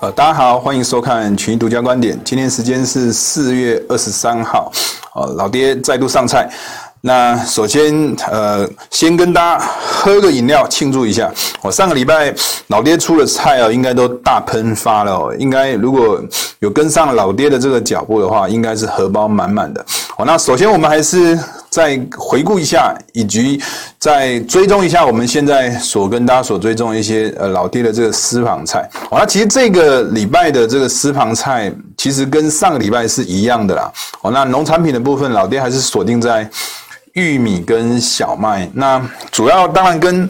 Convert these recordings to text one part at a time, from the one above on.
呃，大家好，欢迎收看群益独家观点。今天时间是四月二十三号，呃，老爹再度上菜。那首先，呃，先跟大家喝个饮料庆祝一下。我上个礼拜老爹出的菜哦，应该都大喷发了哦。应该如果有跟上老爹的这个脚步的话，应该是荷包满满的。好，那首先我们还是。再回顾一下，以及再追踪一下我们现在所跟大家所追踪一些呃老爹的这个私房菜。好，那其实这个礼拜的这个私房菜，其实跟上个礼拜是一样的啦。哦，那农产品的部分，老爹还是锁定在玉米跟小麦。那主要当然跟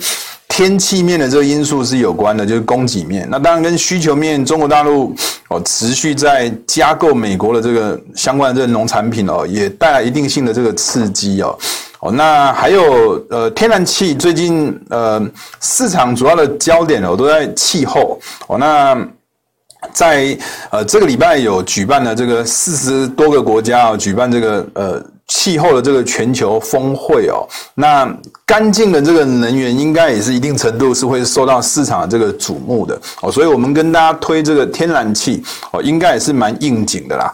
天气面的这个因素是有关的，就是供给面。那当然跟需求面，中国大陆哦持续在加购美国的这个相关的这个农产品哦，也带来一定性的这个刺激哦。哦，那还有呃天然气，最近呃市场主要的焦点哦都在气候哦。那在呃这个礼拜有举办了这个四十多个国家哦举办这个呃。气候的这个全球峰会哦，那干净的这个能源应该也是一定程度是会受到市场的这个瞩目的哦，所以我们跟大家推这个天然气哦，应该也是蛮应景的啦。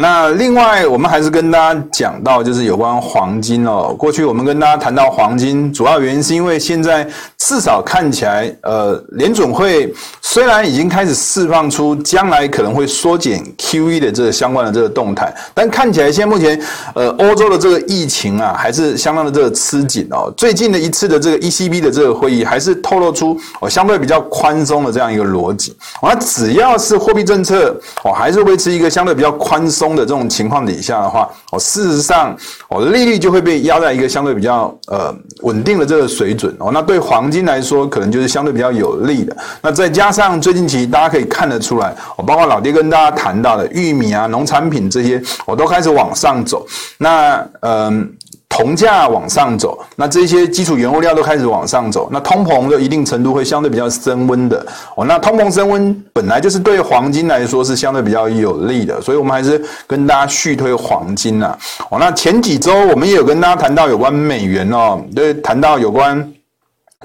那另外我们还是跟大家讲到，就是有关黄金哦。过去我们跟大家谈到黄金，主要原因是因为现在至少看起来，呃，联准会虽然已经开始释放出将来可能会缩减 QE 的这个相关的这个动态，但看起来现在目前，呃，欧洲的这个疫情啊，还是相当的这个吃紧哦。最近的一次的这个 ECB 的这个会议，还是透露出哦相对比较宽松的这样一个逻辑。哦，那只要是货币政策哦，还是维持一个相对比较宽松。中的这种情况底下的话，哦，事实上，哦，利率就会被压在一个相对比较呃稳定的这个水准哦。那对黄金来说，可能就是相对比较有利的。那再加上最近期大家可以看得出来，我，包括老爹跟大家谈到的玉米啊、农产品这些，我都开始往上走。那嗯。铜价往上走，那这些基础原物料都开始往上走，那通膨的一定程度会相对比较升温的哦。那通膨升温本来就是对黄金来说是相对比较有利的，所以我们还是跟大家续推黄金呐。哦，那前几周我们也有跟大家谈到有关美元哦，对，谈到有关。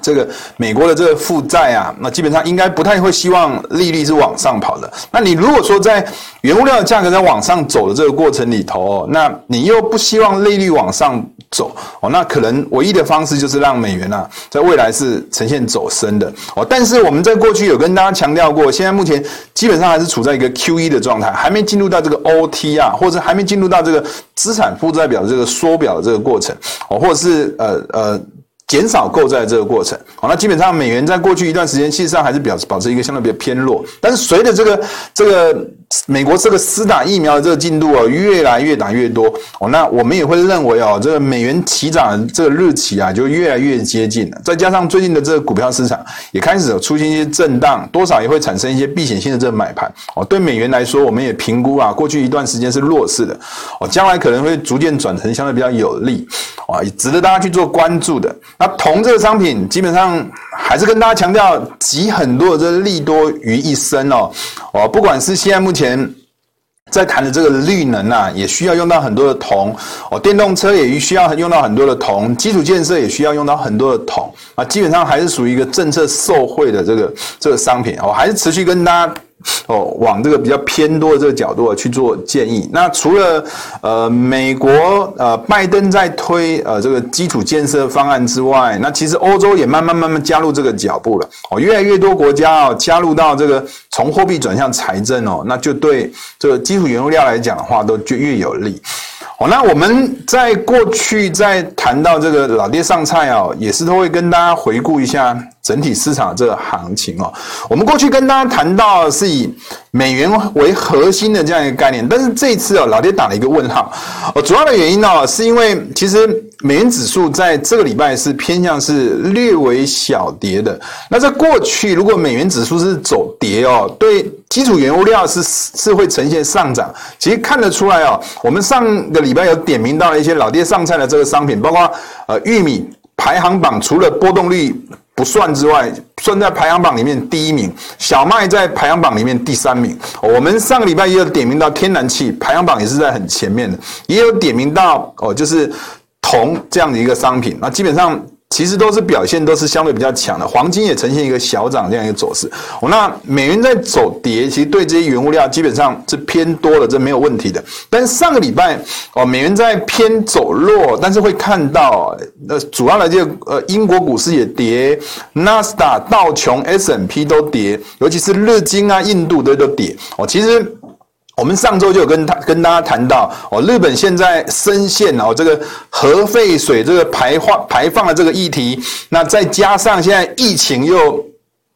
这个美国的这个负债啊，那基本上应该不太会希望利率是往上跑的。那你如果说在原物料的价格在往上走的这个过程里头哦，那你又不希望利率往上走哦，那可能唯一的方式就是让美元啊，在未来是呈现走升的哦。但是我们在过去有跟大家强调过，现在目前基本上还是处在一个 QE 的状态，还没进入到这个 OT 啊，或者还没进入到这个资产负债表的这个缩表的这个过程哦，或者是呃呃。减少购债这个过程，好，那基本上美元在过去一段时间，事实上还是表保持一个相对比较偏弱。但是随着这个这个美国这个施打疫苗的这个进度哦，越来越打越多哦，那我们也会认为哦，这个美元起涨的这个日期啊，就越来越接近了。再加上最近的这个股票市场也开始有出现一些震荡，多少也会产生一些避险性的这个买盘哦。对美元来说，我们也评估啊，过去一段时间是弱势的哦，将来可能会逐渐转成相对比较有利啊，也值得大家去做关注的。那铜这个商品，基本上还是跟大家强调，集很多的这个利多于一身哦。哦，不管是现在目前在谈的这个绿能啊，也需要用到很多的铜哦。电动车也需要用到很多的铜，基础建设也需要用到很多的铜啊。基本上还是属于一个政策受惠的这个这个商品哦，还是持续跟大家。哦，往这个比较偏多的这个角度去做建议。那除了呃美国呃拜登在推呃这个基础建设方案之外，那其实欧洲也慢慢慢慢加入这个脚步了。哦，越来越多国家哦加入到这个从货币转向财政哦，那就对这个基础原物料来讲的话，都就越有利。哦，那我们在过去在谈到这个老爹上菜哦，也是都会跟大家回顾一下整体市场这个行情哦。我们过去跟大家谈到是以美元为核心的这样一个概念，但是这一次哦，老爹打了一个问号。哦，主要的原因呢，是因为其实美元指数在这个礼拜是偏向是略微小跌的。那在过去，如果美元指数是走跌哦，对。基础原物料是是会呈现上涨，其实看得出来哦。我们上个礼拜有点名到了一些老爹上菜的这个商品，包括呃玉米排行榜，除了波动率不算之外，算在排行榜里面第一名。小麦在排行榜里面第三名。我们上个礼拜也有点名到天然气排行榜也是在很前面的，也有点名到哦，就是铜这样的一个商品。那基本上。其实都是表现都是相对比较强的，黄金也呈现一个小涨这样一个走势。哦，那美元在走跌，其实对这些原物料基本上是偏多的，这没有问题的。但是上个礼拜哦，美元在偏走弱，但是会看到呃，主要的这呃，英国股市也跌，纳斯达道琼 S&P 都跌，尤其是日经啊、印度的都跌。哦，其实。我们上周就有跟他跟大家谈到哦，日本现在深陷哦这个核废水这个排放排放的这个议题，那再加上现在疫情又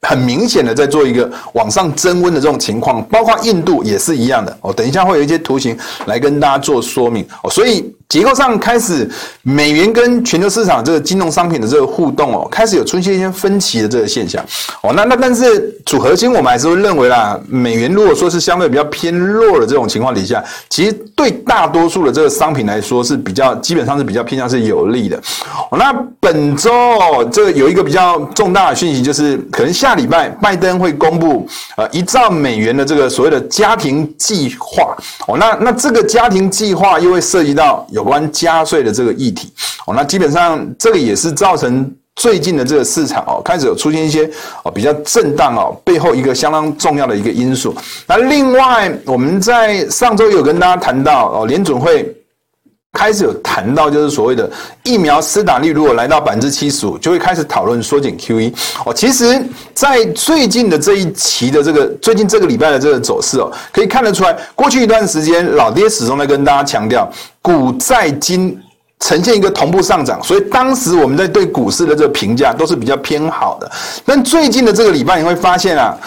很明显的在做一个往上增温的这种情况，包括印度也是一样的哦。等一下会有一些图形来跟大家做说明哦，所以。结构上开始，美元跟全球市场这个金融商品的这个互动哦，开始有出现一些分歧的这个现象哦。那那但是主核心我们还是会认为啦，美元如果说是相对比较偏弱的这种情况底下，其实对大多数的这个商品来说是比较基本上是比较偏向是有利的。哦，那本周哦这有一个比较重大的讯息，就是可能下礼拜拜登会公布呃一兆美元的这个所谓的家庭计划哦。那那这个家庭计划又会涉及到有。有关加税的这个议题哦，那基本上这个也是造成最近的这个市场哦，开始有出现一些哦比较震荡哦，背后一个相当重要的一个因素。那另外我们在上周有跟大家谈到哦，联准会开始有谈到就是所谓的疫苗施打率如果来到百分之七十五，就会开始讨论缩减 QE 哦。其实，在最近的这一期的这个最近这个礼拜的这个走势哦，可以看得出来，过去一段时间老爹始终在跟大家强调。股债金呈现一个同步上涨，所以当时我们在对股市的这个评价都是比较偏好的。但最近的这个礼拜，你会发现啊，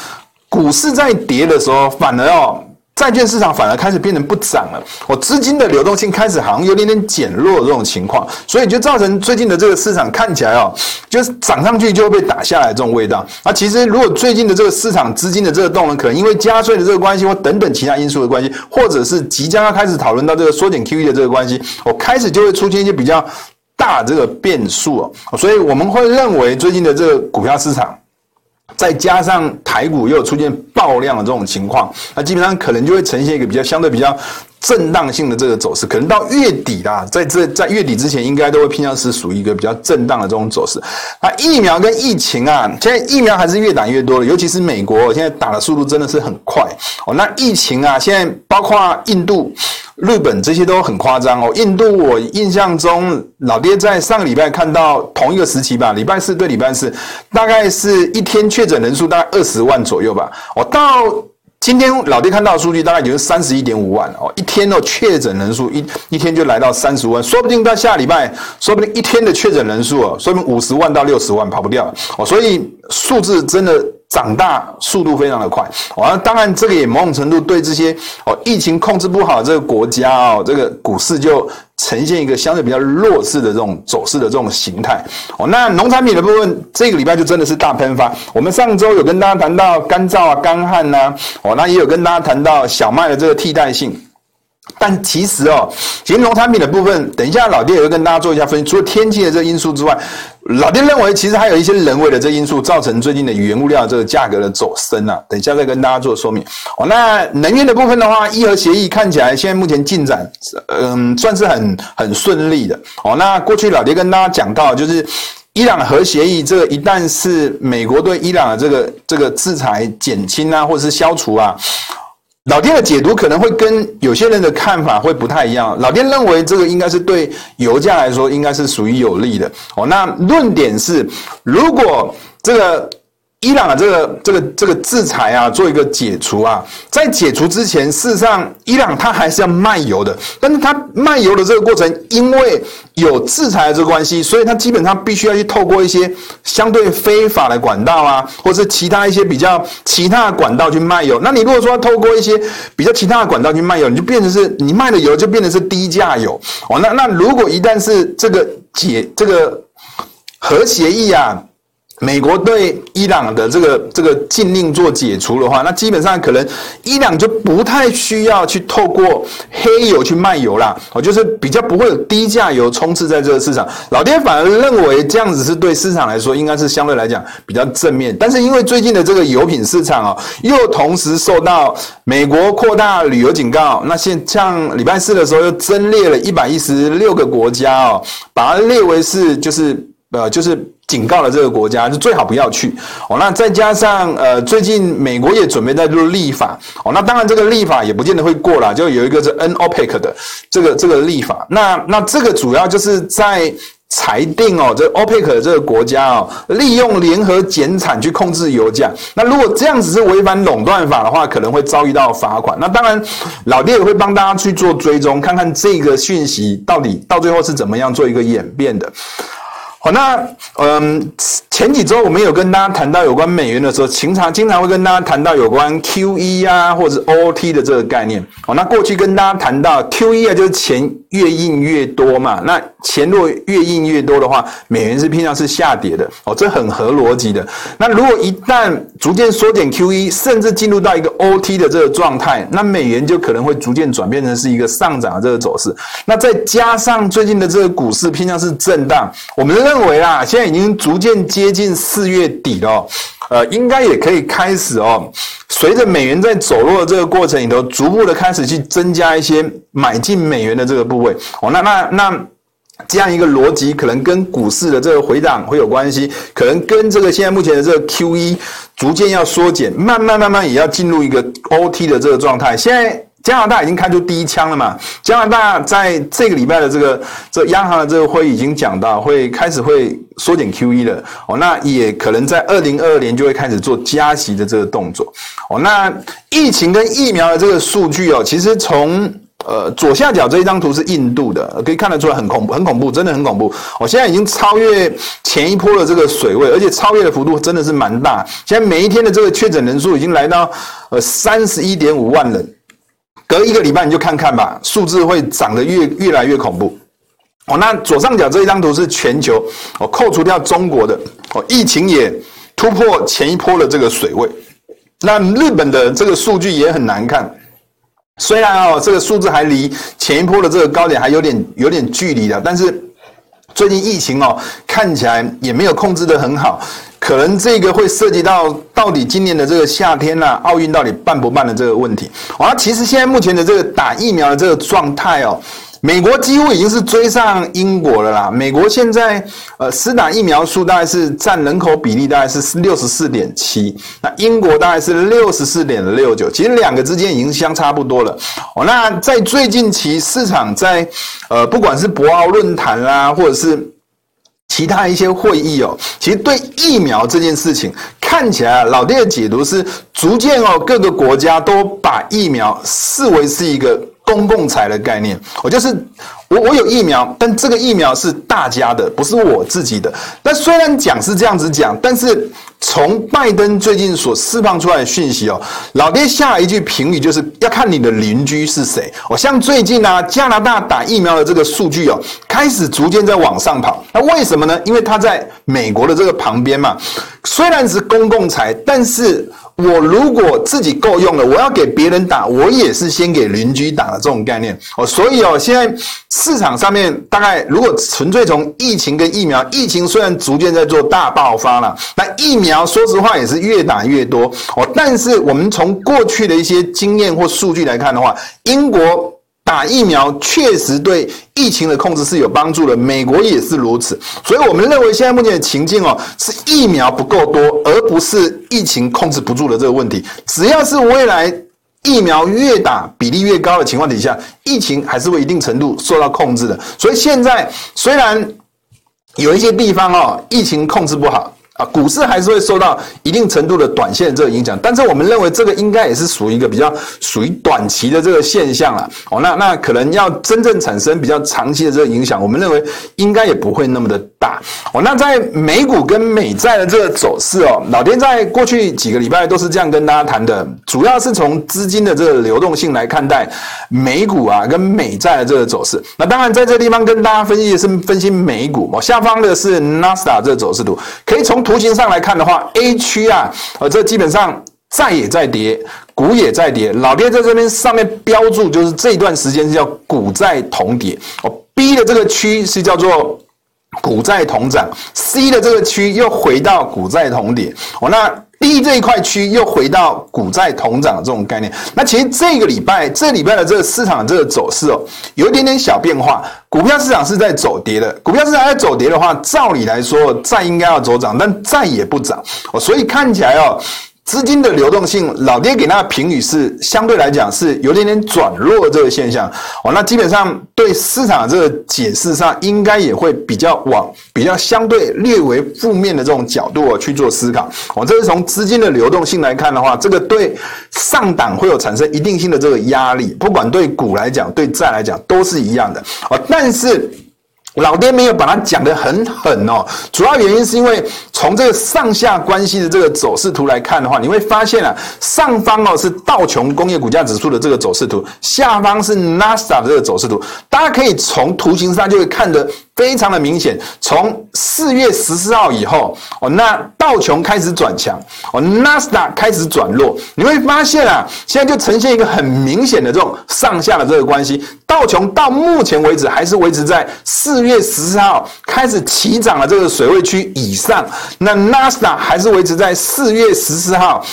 股市在跌的时候，反而哦。债券市场反而开始变成不涨了，我资金的流动性开始好像有点点减弱的这种情况，所以就造成最近的这个市场看起来哦，就是涨上去就会被打下来这种味道。那其实如果最近的这个市场资金的这个动能，可能因为加税的这个关系或等等其他因素的关系，或者是即将要开始讨论到这个缩减 QE 的这个关系，我开始就会出现一些比较大的这个变数哦，所以我们会认为最近的这个股票市场。再加上台股又出现爆量的这种情况，那基本上可能就会呈现一个比较相对比较震荡性的这个走势，可能到月底啦，在这在月底之前，应该都会偏向是属于一个比较震荡的这种走势。那疫苗跟疫情啊，现在疫苗还是越打越多了，尤其是美国现在打的速度真的是很快哦。那疫情啊，现在包括印度。日本这些都很夸张哦。印度，我印象中老爹在上个礼拜看到同一个时期吧，礼拜四对礼拜四，大概是一天确诊人数大概二十万左右吧。哦，到今天老爹看到的数据大概就是三十一点五万哦，一天的确诊人数一一天就来到三十万，说不定到下礼拜，说不定一天的确诊人数哦，说不定五十万到六十万跑不掉哦，所以数字真的。长大速度非常的快，哦，那当然这个也某种程度对这些哦疫情控制不好这个国家哦，这个股市就呈现一个相对比较弱势的这种走势的这种形态哦。那农产品的部分，这个礼拜就真的是大喷发。我们上周有跟大家谈到干燥啊、干旱呐，哦，那也有跟大家谈到小麦的这个替代性。但其实哦，其实农产品的部分，等一下老爹也会跟大家做一下分析。除了天气的这个因素之外，老爹认为其实还有一些人为的这因素造成最近的原物料这个价格的走升啊。等一下再跟大家做说明。哦，那能源的部分的话，伊核协议看起来现在目前进展，嗯，算是很很顺利的。哦，那过去老爹跟大家讲到，就是伊朗核协议这个一旦是美国对伊朗的这个这个制裁减轻啊，或者是消除啊。老爹的解读可能会跟有些人的看法会不太一样。老爹认为这个应该是对油价来说应该是属于有利的哦。那论点是，如果这个。伊朗的这个这个这个制裁啊，做一个解除啊，在解除之前，事实上伊朗它还是要卖油的，但是它卖油的这个过程，因为有制裁的这个关系，所以它基本上必须要去透过一些相对非法的管道啊，或者是其他一些比较其他的管道去卖油。那你如果说透过一些比较其他的管道去卖油，你就变成是你卖的油就变成是低价油哦。那那如果一旦是这个解这个核协议啊。美国对伊朗的这个这个禁令做解除的话，那基本上可能伊朗就不太需要去透过黑油去卖油啦，哦，就是比较不会有低价油充斥在这个市场。老爹反而认为这样子是对市场来说应该是相对来讲比较正面。但是因为最近的这个油品市场哦，又同时受到美国扩大旅游警告，那现像礼拜四的时候又增列了一百一十六个国家哦，把它列为是就是。呃，就是警告了这个国家，就最好不要去哦。那再加上呃，最近美国也准备在做立法哦。那当然这个立法也不见得会过啦，就有一个是 NOPEC 的这个这个立法。那那这个主要就是在。裁定哦，这 OPEC 这个国家哦，利用联合减产去控制油价。那如果这样子是违反垄断法的话，可能会遭遇到罚款。那当然，老爹也会帮大家去做追踪，看看这个讯息到底到最后是怎么样做一个演变的。好，那嗯，前几周我们有跟大家谈到有关美元的时候，经常经常会跟大家谈到有关 QE 啊，或者 OT 的这个概念。哦，那过去跟大家谈到 QE 啊，就是钱越印越多嘛。那钱若越印越多的话，美元是偏向是下跌的。哦，这很合逻辑的。那如果一旦逐渐缩减 QE，甚至进入到一个 OT 的这个状态，那美元就可能会逐渐转变成是一个上涨的这个走势。那再加上最近的这个股市偏向是震荡，我们认认为啊，现在已经逐渐接近四月底了，呃，应该也可以开始哦。随着美元在走弱的这个过程里头，逐步的开始去增加一些买进美元的这个部位哦。那那那这样一个逻辑，可能跟股市的这个回档会有关系，可能跟这个现在目前的这个 QE 逐渐要缩减，慢慢慢慢也要进入一个 OT 的这个状态。现在。加拿大已经开出第一枪了嘛？加拿大在这个礼拜的这个这央行的这个会议已经讲到，会开始会缩减 QE 了哦。那也可能在二零二二年就会开始做加息的这个动作哦。那疫情跟疫苗的这个数据哦，其实从呃左下角这一张图是印度的，可以看得出来很恐怖，很恐怖，真的很恐怖。我现在已经超越前一波的这个水位，而且超越的幅度真的是蛮大。现在每一天的这个确诊人数已经来到呃三十一点五万人。隔一个礼拜你就看看吧，数字会涨得越越来越恐怖。哦，那左上角这一张图是全球哦，扣除掉中国的哦，疫情也突破前一波的这个水位。那日本的这个数据也很难看，虽然哦这个数字还离前一波的这个高点还有点有点距离的，但是最近疫情哦看起来也没有控制得很好。可能这个会涉及到到底今年的这个夏天呐、啊，奥运到底办不办的这个问题。啊，其实现在目前的这个打疫苗的这个状态哦，美国几乎已经是追上英国了啦。美国现在呃，施打疫苗数大概是占人口比例大概是六十四点七，那英国大概是六十四点六九，其实两个之间已经相差不多了。哦，那在最近期市场在呃，不管是博鳌论坛啦，或者是。其他一些会议哦，其实对疫苗这件事情看起来，老爹的解读是逐渐哦，各个国家都把疫苗视为是一个公共财的概念。我就是我我有疫苗，但这个疫苗是大家的，不是我自己的。那虽然讲是这样子讲，但是。从拜登最近所释放出来的讯息哦，老爹下了一句评语，就是要看你的邻居是谁。哦，像最近呢，加拿大打疫苗的这个数据哦，开始逐渐在往上跑。那为什么呢？因为他在美国的这个旁边嘛，虽然是公共财，但是。我如果自己够用了，我要给别人打，我也是先给邻居打的这种概念哦。所以哦，现在市场上面大概如果纯粹从疫情跟疫苗，疫情虽然逐渐在做大爆发了，那疫苗说实话也是越打越多哦。但是我们从过去的一些经验或数据来看的话，英国。打疫苗确实对疫情的控制是有帮助的，美国也是如此，所以我们认为现在目前的情境哦，是疫苗不够多，而不是疫情控制不住的这个问题。只要是未来疫苗越打比例越高的情况底下，疫情还是会一定程度受到控制的。所以现在虽然有一些地方哦，疫情控制不好。啊，股市还是会受到一定程度的短线这个影响，但是我们认为这个应该也是属于一个比较属于短期的这个现象了。哦，那那可能要真正产生比较长期的这个影响，我们认为应该也不会那么的大。哦，那在美股跟美债的这个走势哦，老爹在过去几个礼拜都是这样跟大家谈的，主要是从资金的这个流动性来看待美股啊跟美债的这个走势。那当然在这地方跟大家分析的是分析美股，哦，下方的是纳斯达这个走势图，可以从。图形上来看的话，A 区啊，呃，这基本上债也在跌，股也在跌。老爹在这边上面标注，就是这段时间是叫股债同跌哦。B 的这个区是叫做股债同涨，C 的这个区又回到股债同跌哦。那第一这一块区又回到股债同涨的这种概念。那其实这个礼拜，这礼拜的这个市场的这个走势哦，有一点点小变化。股票市场是在走跌的，股票市场在走跌的话，照理来说债应该要走涨，但债也不涨哦，所以看起来哦。资金的流动性，老爹给那个评语是相对来讲是有点点转弱这个现象哦。那基本上对市场的这个解释上，应该也会比较往比较相对略为负面的这种角度去做思考哦。这是从资金的流动性来看的话，这个对上档会有产生一定性的这个压力，不管对股来讲，对债来讲都是一样的哦。但是。老爹没有把它讲得很狠哦，主要原因是因为从这个上下关系的这个走势图来看的话，你会发现啊，上方哦是道琼工业股价指数的这个走势图，下方是 NASA 的这个走势图，大家可以从图形上就会看得非常的明显。从四月十四号以后哦，那道琼开始转强哦，纳斯达开始转弱，你会发现啊，现在就呈现一个很明显的这种上下的这个关系。道琼到目前为止还是维持在四月十四号开始起涨的这个水位区以上，那纳斯达还是维持在四月十四号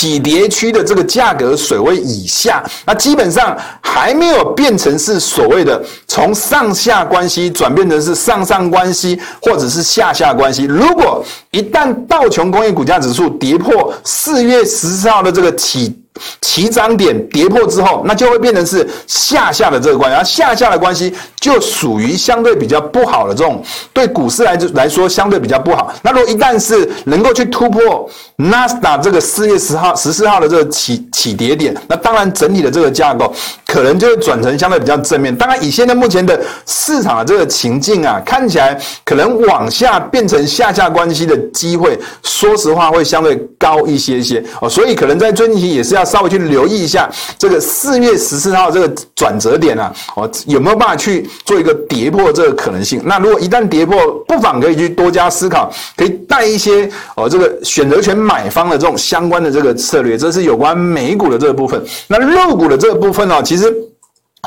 起跌区的这个价格水位以下，那基本上还没有变成是所谓的从上下关系转变成是上上关系或者是下下关系。如果一旦道琼工业股价指数跌破四月十四号的这个起起涨点跌破之后，那就会变成是下下的这个关系，而下下的关系就属于相对比较不好的这种，对股市来来说相对比较不好。那如果一旦是能够去突破纳斯达这个四月十号、十四号的这个起起跌点，那当然整体的这个架构可能就会转成相对比较正面。当然，以现在目前的市场的这个情境啊，看起来可能往下变成下下关系的机会，说实话会相对高一些些哦。所以可能在最近期也是要。稍微去留意一下这个四月十四号这个转折点啊，哦，有没有办法去做一个跌破这个可能性？那如果一旦跌破，不妨可以去多加思考，可以带一些哦这个选择权买方的这种相关的这个策略。这是有关美股的这个部分。那肉股的这个部分呢，其实其实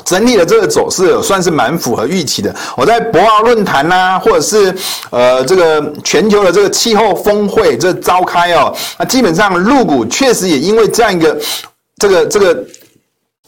整体的这个走势算是蛮符合预期的。我在博鳌论坛呐，或者是呃这个全球的这个气候峰会这召开哦，那基本上入股确实也因为这样一个这个这个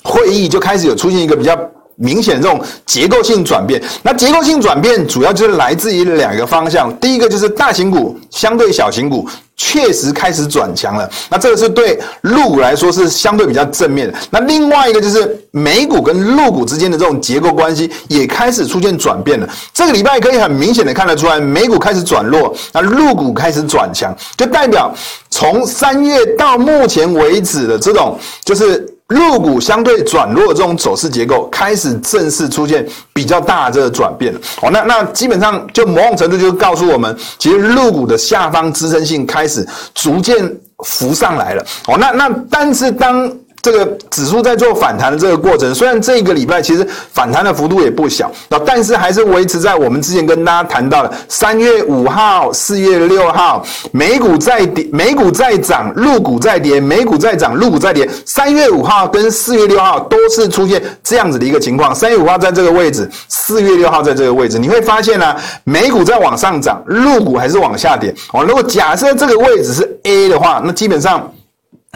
会议就开始有出现一个比较明显这种结构性转变。那结构性转变主要就是来自于两个方向，第一个就是大型股相对小型股。确实开始转强了，那这个是对陆股来说是相对比较正面的。那另外一个就是美股跟陆股之间的这种结构关系也开始出现转变了。这个礼拜可以很明显的看得出来，美股开始转弱，那陆股开始转强，就代表从三月到目前为止的这种就是。入股相对转弱的这种走势结构开始正式出现比较大的这个转变了哦，那那基本上就某种程度就告诉我们，其实入股的下方支撑性开始逐渐浮上来了哦，那那但是当。这个指数在做反弹的这个过程，虽然这个礼拜其实反弹的幅度也不小，但是还是维持在我们之前跟大家谈到的三月五号、四月六号，美股在跌，美股在涨，陆股在跌，美股在涨，陆股在跌。三月五号跟四月六号都是出现这样子的一个情况。三月五号在这个位置，四月六号在这个位置，你会发现呢、美股在往上涨，陆股还是往下跌。哦，如果假设这个位置是 A 的话，那基本上。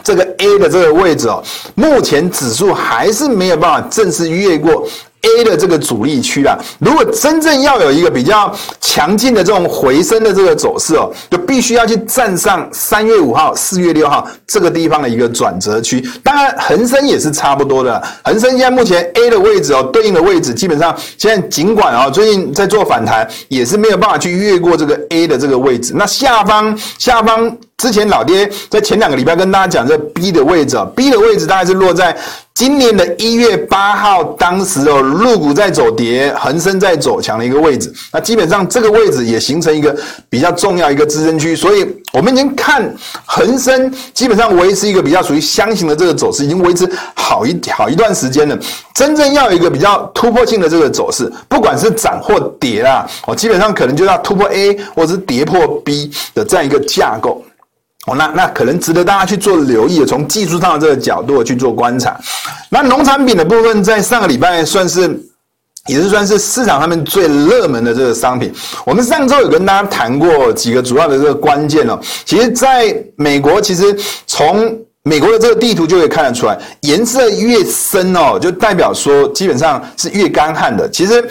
这个 A 的这个位置哦，目前指数还是没有办法正式越过 A 的这个阻力区啦。如果真正要有一个比较强劲的这种回升的这个走势哦，就必须要去站上三月五号、四月六号这个地方的一个转折区。当然，恒生也是差不多的。恒生现在目前 A 的位置哦，对应的位置基本上现在尽管啊，最近在做反弹，也是没有办法去越过这个 A 的这个位置。那下方下方。之前老爹在前两个礼拜跟大家讲这 B 的位置啊，B 的位置大概是落在今年的一月八号，当时哦，入股在走跌，恒生在走强的一个位置。那基本上这个位置也形成一个比较重要一个支撑区，所以我们已经看恒生基本上维持一个比较属于箱型的这个走势，已经维持好一好一段时间了。真正要有一个比较突破性的这个走势，不管是涨或跌啦，我基本上可能就要突破 A 或者是跌破 B 的这样一个架构。那那可能值得大家去做留意，从技术上的这个角度去做观察。那农产品的部分，在上个礼拜算是也是算是市场上面最热门的这个商品。我们上周有跟大家谈过几个主要的这个关键哦。其实，在美国，其实从美国的这个地图就可以看得出来，颜色越深哦，就代表说基本上是越干旱的。其实。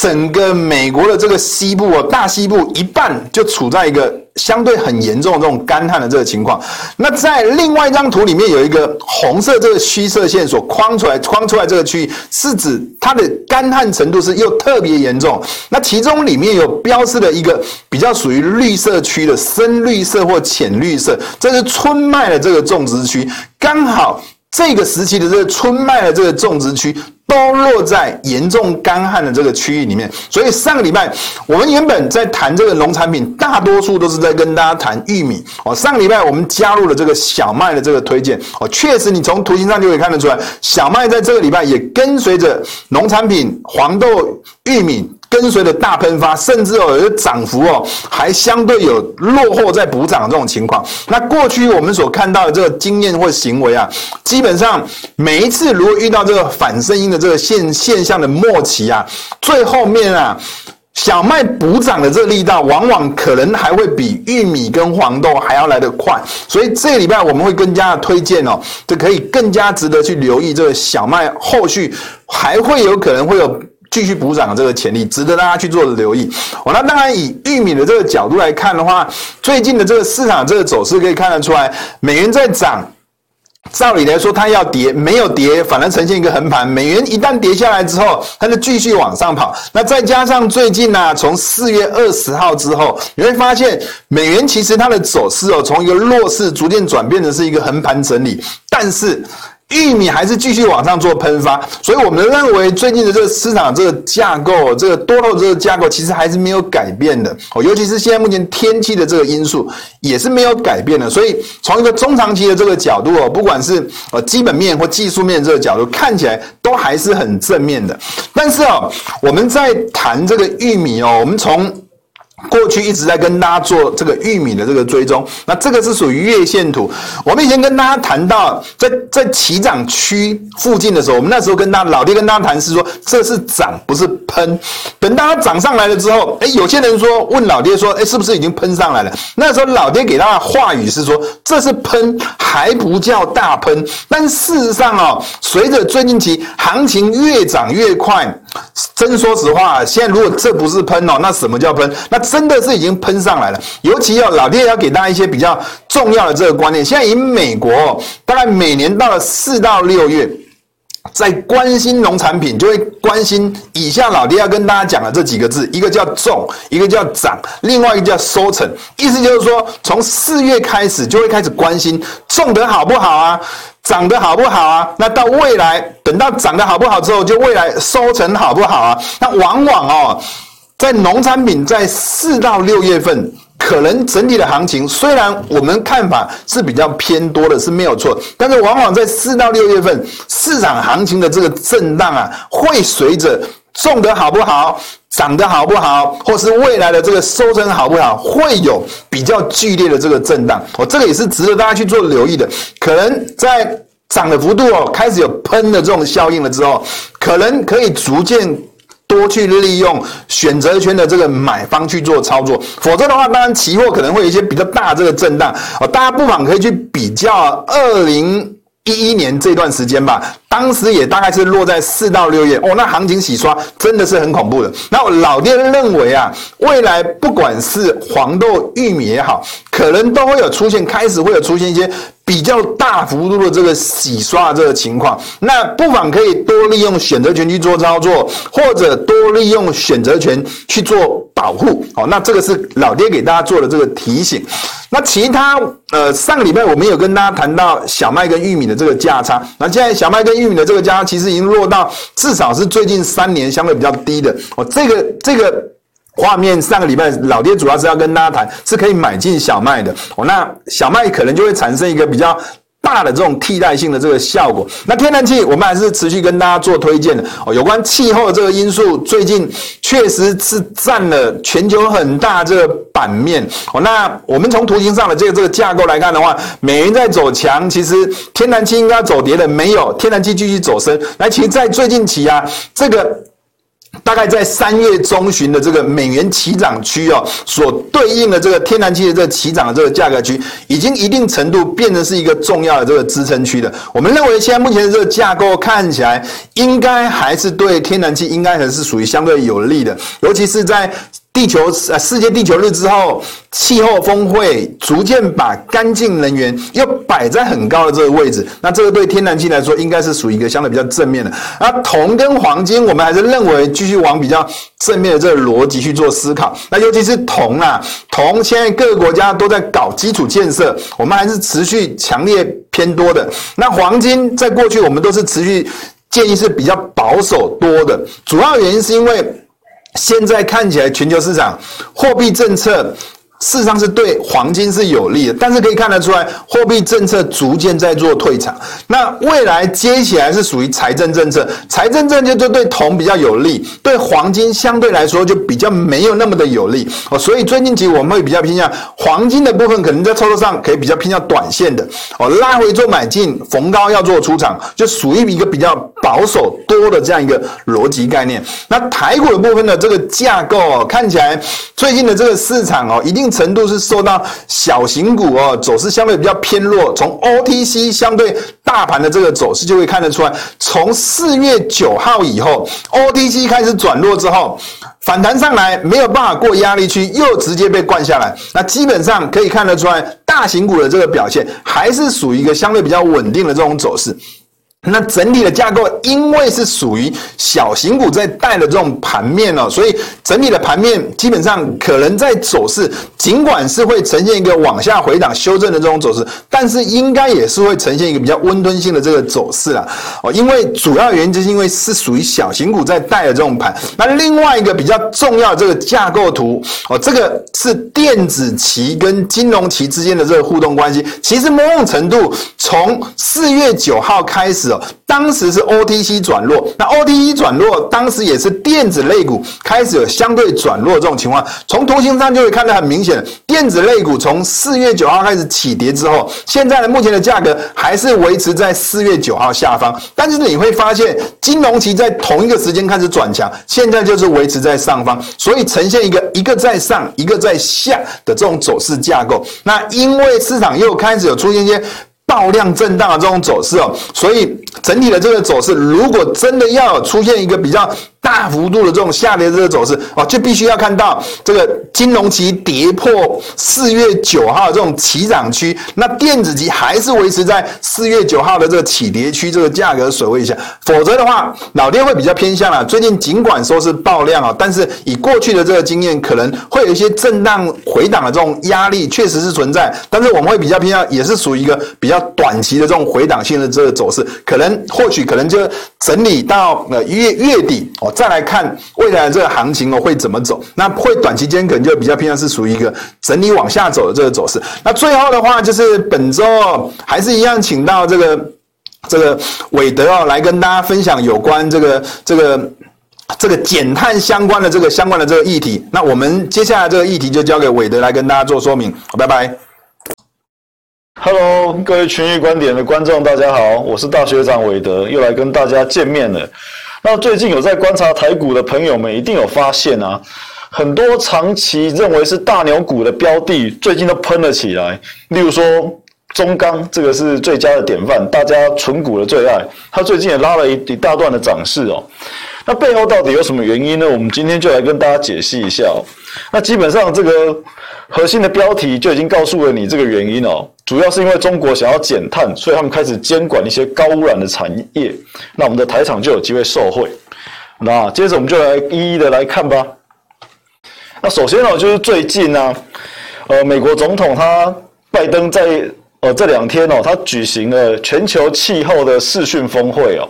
整个美国的这个西部哦，大西部一半就处在一个相对很严重的这种干旱的这个情况。那在另外一张图里面有一个红色这个虚色线所框出来，框出来这个区域是指它的干旱程度是又特别严重。那其中里面有标示了一个比较属于绿色区的深绿色或浅绿色，这是春麦的这个种植区，刚好这个时期的这个春麦的这个种植区。都落在严重干旱的这个区域里面，所以上个礼拜我们原本在谈这个农产品，大多数都是在跟大家谈玉米哦。上个礼拜我们加入了这个小麦的这个推荐哦，确实你从图形上就可以看得出来，小麦在这个礼拜也跟随着农产品黄豆、玉米。跟随着大喷发，甚至哦有些涨幅哦，还相对有落后在补涨的这种情况。那过去我们所看到的这个经验或行为啊，基本上每一次如果遇到这个反声音的这个现现象的末期啊，最后面啊，小麦补涨的这个力道，往往可能还会比玉米跟黄豆还要来得快。所以这个礼拜我们会更加的推荐哦，就可以更加值得去留意这个小麦后续还会有可能会有。继续补涨的这个潜力，值得大家去做留意。哦，那当然以玉米的这个角度来看的话，最近的这个市场这个走势可以看得出来，美元在涨，照理来说它要跌，没有跌，反而呈现一个横盘。美元一旦跌下来之后，它就继续往上跑。那再加上最近呢、啊，从四月二十号之后，你会发现美元其实它的走势哦，从一个弱势逐渐转变的是一个横盘整理，但是。玉米还是继续往上做喷发，所以我们认为最近的这个市场这个架构，这个多头这个架构其实还是没有改变的哦。尤其是现在目前天气的这个因素也是没有改变的，所以从一个中长期的这个角度哦，不管是呃基本面或技术面这个角度，看起来都还是很正面的。但是哦，我们在谈这个玉米哦，我们从过去一直在跟大家做这个玉米的这个追踪，那这个是属于月线图。我们以前跟大家谈到在，在起涨区附近的时候，我们那时候跟大家老爹跟大家谈是说，这是涨不是喷。等大家涨上来了之后，哎，有些人说问老爹说，哎，是不是已经喷上来了？那时候老爹给他的话语是说，这是喷，还不叫大喷。但事实上哦，随着最近期行情越涨越快，真说实话，现在如果这不是喷哦，那什么叫喷？那真的是已经喷上来了，尤其要老爹要给大家一些比较重要的这个观念。现在以美国，大概每年到了四到六月，在关心农产品，就会关心以下老爹要跟大家讲的这几个字：一个叫种，一个叫长，另外一个叫收成。意思就是说，从四月开始就会开始关心种得好不好啊，长得好不好啊？那到未来，等到长得好不好之后，就未来收成好不好啊？那往往哦。在农产品在四到六月份，可能整体的行情虽然我们看法是比较偏多的，是没有错，但是往往在四到六月份市场行情的这个震荡啊，会随着种得好不好、涨得好不好，或是未来的这个收成好不好，会有比较剧烈的这个震荡。哦，这个也是值得大家去做留意的。可能在涨的幅度哦开始有喷的这种效应了之后，可能可以逐渐。多去利用选择权的这个买方去做操作，否则的话，当然期货可能会有一些比较大的这个震荡哦。大家不妨可以去比较二零一一年这段时间吧，当时也大概是落在四到六月哦，那行情洗刷真的是很恐怖的。那老爹认为啊，未来不管是黄豆、玉米也好，可能都会有出现，开始会有出现一些。比较大幅度的这个洗刷这个情况，那不妨可以多利用选择权去做操作，或者多利用选择权去做保护。好，那这个是老爹给大家做的这个提醒。那其他呃，上个礼拜我们有跟大家谈到小麦跟玉米的这个价差，那现在小麦跟玉米的这个价差其实已经落到至少是最近三年相对比较低的。哦，这个这个。画面上个礼拜，老爹主要是要跟大家谈，是可以买进小麦的哦。那小麦可能就会产生一个比较大的这种替代性的这个效果。那天然气，我们还是持续跟大家做推荐的哦。有关气候的这个因素，最近确实是占了全球很大这个版面哦。那我们从图形上的这个这个架构来看的话，美元在走强，其实天然气应该走跌的没有，天然气继续走升。那，其实，在最近期啊，这个。大概在三月中旬的这个美元起涨区哦，所对应的这个天然气的这个起涨的这个价格区，已经一定程度变成是一个重要的这个支撑区的。我们认为现在目前的这个架构看起来，应该还是对天然气应该还是属于相对有利的，尤其是在。地球呃，世界地球日之后，气候峰会逐渐把干净能源又摆在很高的这个位置，那这个对天然气来说，应该是属于一个相对比较正面的。那铜跟黄金，我们还是认为继续往比较正面的这个逻辑去做思考。那尤其是铜啊，铜现在各个国家都在搞基础建设，我们还是持续强烈偏多的。那黄金在过去我们都是持续建议是比较保守多的，主要原因是因为。现在看起来，全球市场货币政策。事实上是对黄金是有利的，但是可以看得出来，货币政策逐渐在做退场。那未来接起来是属于财政政策，财政政策就对铜比较有利，对黄金相对来说就比较没有那么的有利哦。所以最近其实我们会比较偏向黄金的部分，可能在操作上可以比较偏向短线的哦，拉回做买进，逢高要做出场，就属于一个比较保守多的这样一个逻辑概念。那台股的部分呢，这个架构哦，看起来最近的这个市场哦，一定。程度是受到小型股哦走势相对比较偏弱，从 OTC 相对大盘的这个走势就会看得出来，从四月九号以后，OTC 开始转弱之后，反弹上来没有办法过压力区，又直接被灌下来。那基本上可以看得出来，大型股的这个表现还是属于一个相对比较稳定的这种走势。那整体的架构，因为是属于小型股在带的这种盘面哦，所以整体的盘面基本上可能在走势，尽管是会呈现一个往下回档修正的这种走势，但是应该也是会呈现一个比较温吞性的这个走势啊。哦，因为主要原因就是因为是属于小型股在带的这种盘。那另外一个比较重要这个架构图哦，这个是电子期跟金融期之间的这个互动关系。其实某种程度从四月九号开始。当时是 OTC 转弱，那 OTC 转弱，当时也是电子类股开始有相对转弱这种情况。从图形上就会看得很明显，电子类股从四月九号开始起跌之后，现在的目前的价格还是维持在四月九号下方。但是你会发现，金融期在同一个时间开始转强，现在就是维持在上方，所以呈现一个一个在上，一个在下的这种走势架构。那因为市场又开始有出现一些。爆量震荡的这种走势哦，所以整体的这个走势，如果真的要出现一个比较。大幅度的这种下跌的这个走势哦，就必须要看到这个金融期跌破四月九号这种起涨区，那电子期还是维持在四月九号的这个起跌区这个价格水位下，否则的话，老爹会比较偏向了。最近尽管说是爆量啊，但是以过去的这个经验，可能会有一些震荡回档的这种压力，确实是存在。但是我们会比较偏向，也是属于一个比较短期的这种回档性的这个走势，可能或许可能就整理到呃月月底哦。再来看未来的这个行情哦，会怎么走？那会短期间可能就比较偏向是属于一个整理往下走的这个走势。那最后的话就是本周还是一样，请到这个这个韦德哦来跟大家分享有关这个这个这个减碳相关的这个相关的这个议题。那我们接下来这个议题就交给韦德来跟大家做说明。好，拜拜。Hello，各位群益观点的观众，大家好，我是大学长韦德，又来跟大家见面了。那最近有在观察台股的朋友们，一定有发现啊，很多长期认为是大牛股的标的，最近都喷了起来。例如说中钢，这个是最佳的典范，大家存股的最爱，它最近也拉了一一大段的涨势哦。那背后到底有什么原因呢？我们今天就来跟大家解析一下。那基本上这个核心的标题就已经告诉了你这个原因哦。主要是因为中国想要减碳，所以他们开始监管一些高污染的产业。那我们的台厂就有机会受惠。那接着我们就来一一的来看吧。那首先呢，就是最近呢，呃，美国总统他拜登在呃这两天哦，他举行了全球气候的视讯峰会哦。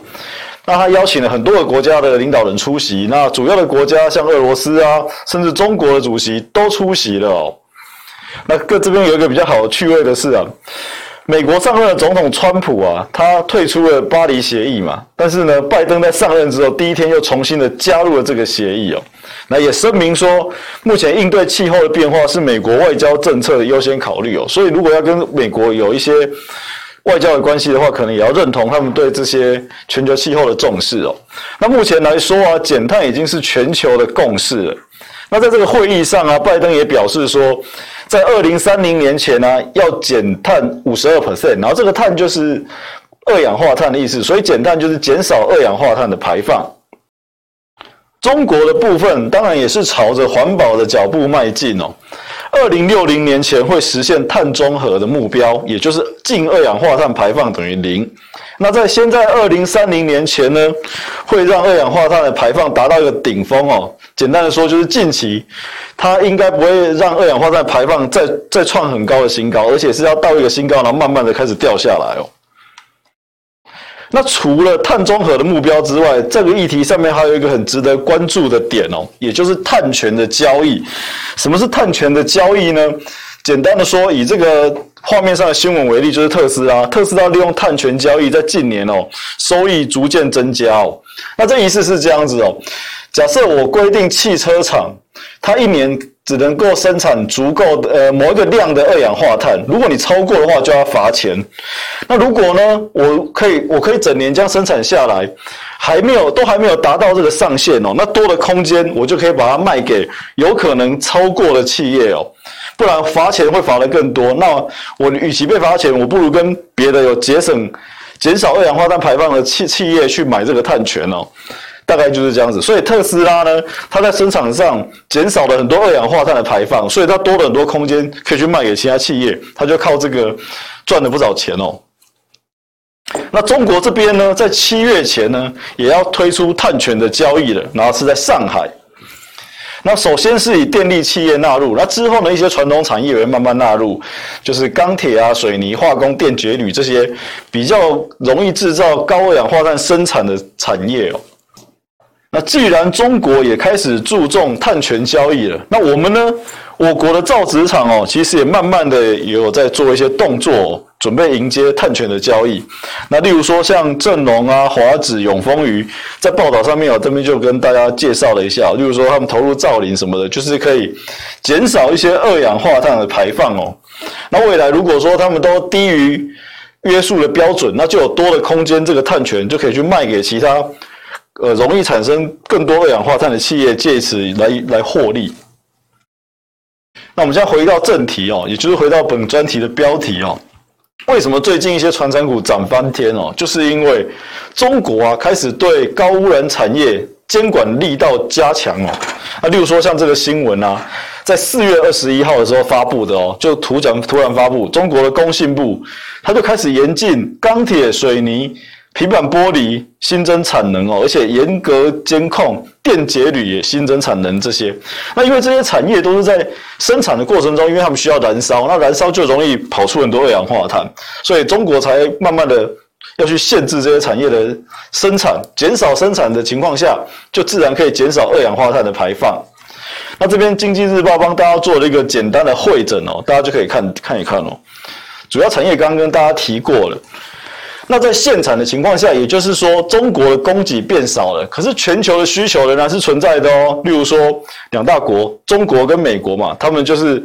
那他邀请了很多个国家的领导人出席。那主要的国家像俄罗斯啊，甚至中国的主席都出席了哦。那各这边有一个比较好的趣味的是啊，美国上任的总统川普啊，他退出了巴黎协议嘛，但是呢，拜登在上任之后第一天又重新的加入了这个协议哦，那也声明说，目前应对气候的变化是美国外交政策的优先考虑哦，所以如果要跟美国有一些外交的关系的话，可能也要认同他们对这些全球气候的重视哦。那目前来说啊，减碳已经是全球的共识了。那在这个会议上啊，拜登也表示说，在二零三零年前呢、要减碳五十二 percent，然后这个碳就是二氧化碳的意思，所以减碳就是减少二氧化碳的排放。中国的部分当然也是朝着环保的脚步迈进哦。二零六零年前会实现碳中和的目标，也就是净二氧化碳排放等于零。那在现在二零三零年前呢，会让二氧化碳的排放达到一个顶峰哦。简单的说，就是近期它应该不会让二氧化碳排放再再创很高的新高，而且是要到一个新高，然后慢慢的开始掉下来哦。那除了碳中和的目标之外，这个议题上面还有一个很值得关注的点哦，也就是碳权的交易。什么是碳权的交易呢？简单的说，以这个画面上的新闻为例，就是特斯拉。特斯拉利用碳权交易，在近年哦，收益逐渐增加哦。那这意思是这样子哦，假设我规定汽车厂，它一年只能够生产足够的呃某一个量的二氧化碳，如果你超过的话，就要罚钱。那如果呢，我可以我可以整年这样生产下来，还没有都还没有达到这个上限哦，那多的空间我就可以把它卖给有可能超过的企业哦，不然罚钱会罚得更多。那我与其被罚钱，我不如跟别的有节省减少二氧化碳排放的企企业去买这个碳权哦。大概就是这样子，所以特斯拉呢，它在生产上减少了很多二氧化碳的排放，所以它多了很多空间可以去卖给其他企业，它就靠这个赚了不少钱哦。那中国这边呢，在七月前呢，也要推出碳权的交易了，然后是在上海。那首先是以电力企业纳入，那之后呢，一些传统产业也会慢慢纳入，就是钢铁啊、水泥、化工、电解铝这些比较容易制造高二氧化碳生产的产业哦。那既然中国也开始注重碳权交易了，那我们呢？我国的造纸厂哦，其实也慢慢的也有在做一些动作，准备迎接碳权的交易。那例如说像正隆啊、华纸、永丰余，在报道上面哦，这边就跟大家介绍了一下。例如说他们投入造林什么的，就是可以减少一些二氧化碳的排放哦。那未来如果说他们都低于约束的标准，那就有多的空间，这个碳权就可以去卖给其他。呃，容易产生更多二氧化碳的企业，借此来来获利。那我们现在回到正题哦，也就是回到本专题的标题哦。为什么最近一些传产股涨翻天哦？就是因为中国啊开始对高污染产业监管力道加强哦。那例如说像这个新闻啊，在四月二十一号的时候发布的哦，就突讲突然发布，中国的工信部他就开始严禁钢铁、水泥。平板玻璃新增产能哦，而且严格监控电解铝也新增产能这些。那因为这些产业都是在生产的过程中，因为他们需要燃烧，那燃烧就容易跑出很多二氧化碳，所以中国才慢慢的要去限制这些产业的生产，减少生产的情况下，就自然可以减少二氧化碳的排放。那这边经济日报帮大家做了一个简单的汇整哦，大家就可以看看一看哦。主要产业刚刚跟大家提过了。那在限产的情况下，也就是说，中国的供给变少了，可是全球的需求仍然是存在的哦。例如说，两大国，中国跟美国嘛，他们就是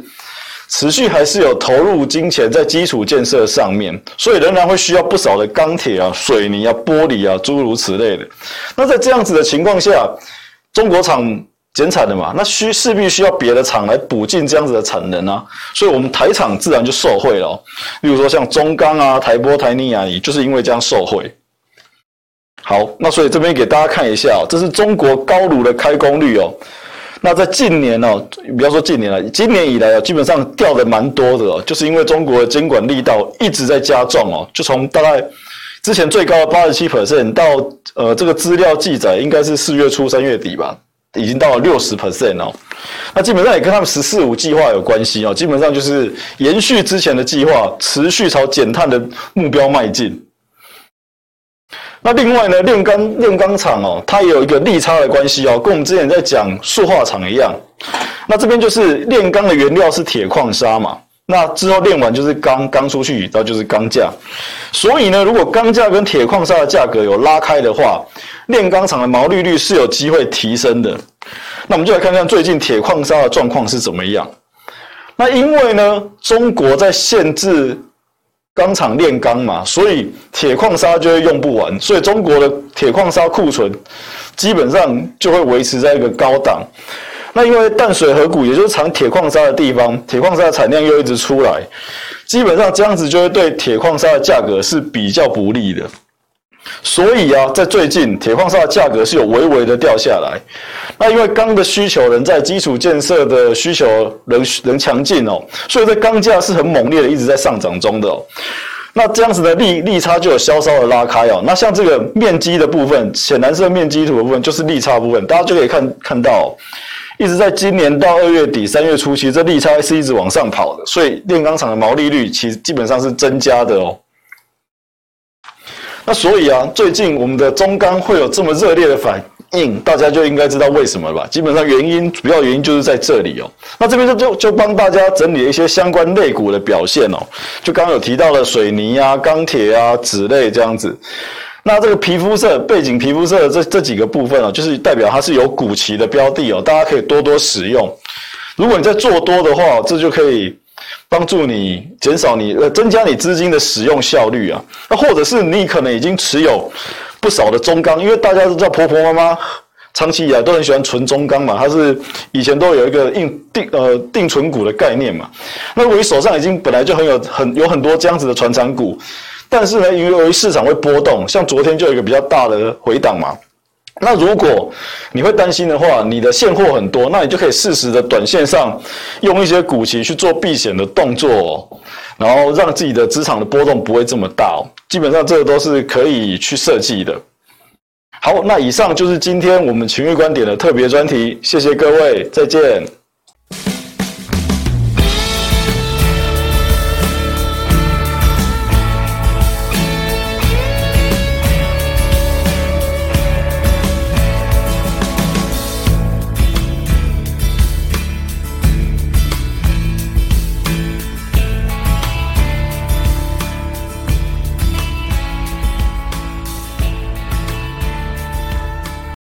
持续还是有投入金钱在基础建设上面，所以仍然会需要不少的钢铁啊、水泥啊、玻璃啊，诸如此类的。那在这样子的情况下，中国厂。减产的嘛，那需势必需要别的厂来补进这样子的产能啊，所以我们台厂自然就受惠了。例如说像中钢啊、台玻、台泥啊，也就是因为这样受惠。好，那所以这边给大家看一下哦，这是中国高炉的开工率哦。那在近年哦，不要说近年了，今年以来啊，基本上掉的蛮多的哦，就是因为中国的监管力道一直在加重哦，就从大概之前最高的八十七 percent 到呃，这个资料记载应该是四月初三月底吧。已经到了六十 percent 哦，那基本上也跟他们“十四五”计划有关系哦。基本上就是延续之前的计划，持续朝减碳的目标迈进。那另外呢，炼钢炼钢厂哦，它也有一个利差的关系哦，跟我们之前在讲塑化厂一样。那这边就是炼钢的原料是铁矿砂嘛，那之后炼完就是钢，钢出去然后就是钢价。所以呢，如果钢价跟铁矿砂的价格有拉开的话，炼钢厂的毛利率是有机会提升的，那我们就来看看最近铁矿砂的状况是怎么样。那因为呢，中国在限制钢厂炼钢嘛，所以铁矿砂就会用不完，所以中国的铁矿砂库存基本上就会维持在一个高档。那因为淡水河谷，也就是产铁矿砂的地方，铁矿砂的产量又一直出来，基本上这样子就会对铁矿砂的价格是比较不利的。所以啊，在最近铁矿砂的价格是有微微的掉下来。那因为钢的需求仍在基础建设的需求仍仍强劲哦，所以这钢价是很猛烈的，一直在上涨中的。那这样子的利利差就有稍稍的拉开哦。那像这个面积的部分，浅蓝色面积图的部分就是利差部分，大家就可以看看到，一直在今年到二月底三月初期，这利差是一直往上跑的，所以炼钢厂的毛利率其实基本上是增加的哦。那所以啊，最近我们的中钢会有这么热烈的反应，大家就应该知道为什么了吧？基本上原因，主要原因就是在这里哦。那这边就就就帮大家整理了一些相关类股的表现哦。就刚刚有提到的水泥啊、钢铁啊、纸类这样子。那这个皮肤色、背景皮肤色这这几个部分哦，就是代表它是有股期的标的哦，大家可以多多使用。如果你在做多的话，这就可以。帮助你减少你呃增加你资金的使用效率啊，那或者是你可能已经持有不少的中钢，因为大家都知道婆婆妈妈长期以来都很喜欢存中钢嘛，它是以前都有一个硬定呃定存股的概念嘛。那如果你手上已经本来就很有很有很多这样子的传产股，但是呢，因为由于市场会波动，像昨天就有一个比较大的回档嘛。那如果你会担心的话，你的现货很多，那你就可以适时的短线上用一些股息去做避险的动作哦，然后让自己的资产的波动不会这么大哦。基本上这个都是可以去设计的。好，那以上就是今天我们群益观点的特别专题，谢谢各位，再见。